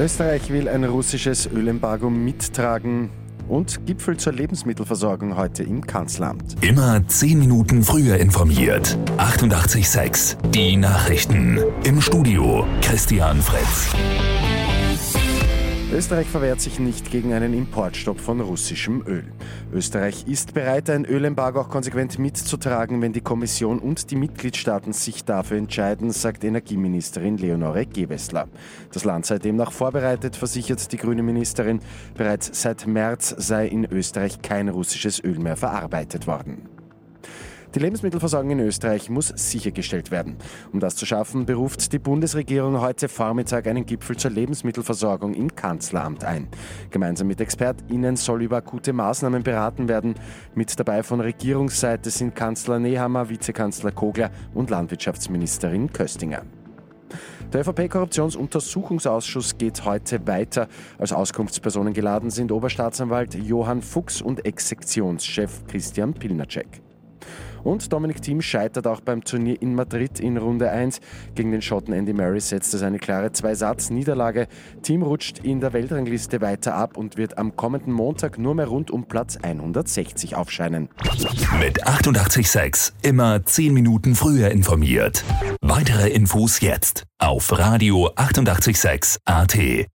Österreich will ein russisches Ölembargo mittragen und Gipfel zur Lebensmittelversorgung heute im Kanzleramt. Immer 10 Minuten früher informiert. 88.6 Die Nachrichten. Im Studio Christian Fritz. Österreich verwehrt sich nicht gegen einen Importstopp von russischem Öl. Österreich ist bereit, ein Ölembargo auch konsequent mitzutragen, wenn die Kommission und die Mitgliedstaaten sich dafür entscheiden, sagt Energieministerin Leonore Gewessler. Das Land sei demnach vorbereitet, versichert die grüne Ministerin. Bereits seit März sei in Österreich kein russisches Öl mehr verarbeitet worden. Die Lebensmittelversorgung in Österreich muss sichergestellt werden. Um das zu schaffen, beruft die Bundesregierung heute Vormittag einen Gipfel zur Lebensmittelversorgung im Kanzleramt ein. Gemeinsam mit ExpertInnen soll über akute Maßnahmen beraten werden. Mit dabei von Regierungsseite sind Kanzler Nehammer, Vizekanzler Kogler und Landwirtschaftsministerin Köstinger. Der ÖVP-Korruptionsuntersuchungsausschuss geht heute weiter. Als Auskunftspersonen geladen sind Oberstaatsanwalt Johann Fuchs und Ex-Sektionschef Christian Pilnacek. Und Dominik Thiem scheitert auch beim Turnier in Madrid in Runde 1. Gegen den Schotten Andy Murray setzt es eine klare Zwei-Satz-Niederlage. Team rutscht in der Weltrangliste weiter ab und wird am kommenden Montag nur mehr rund um Platz 160 aufscheinen. Mit 886 immer 10 Minuten früher informiert. Weitere Infos jetzt auf Radio 886 AT.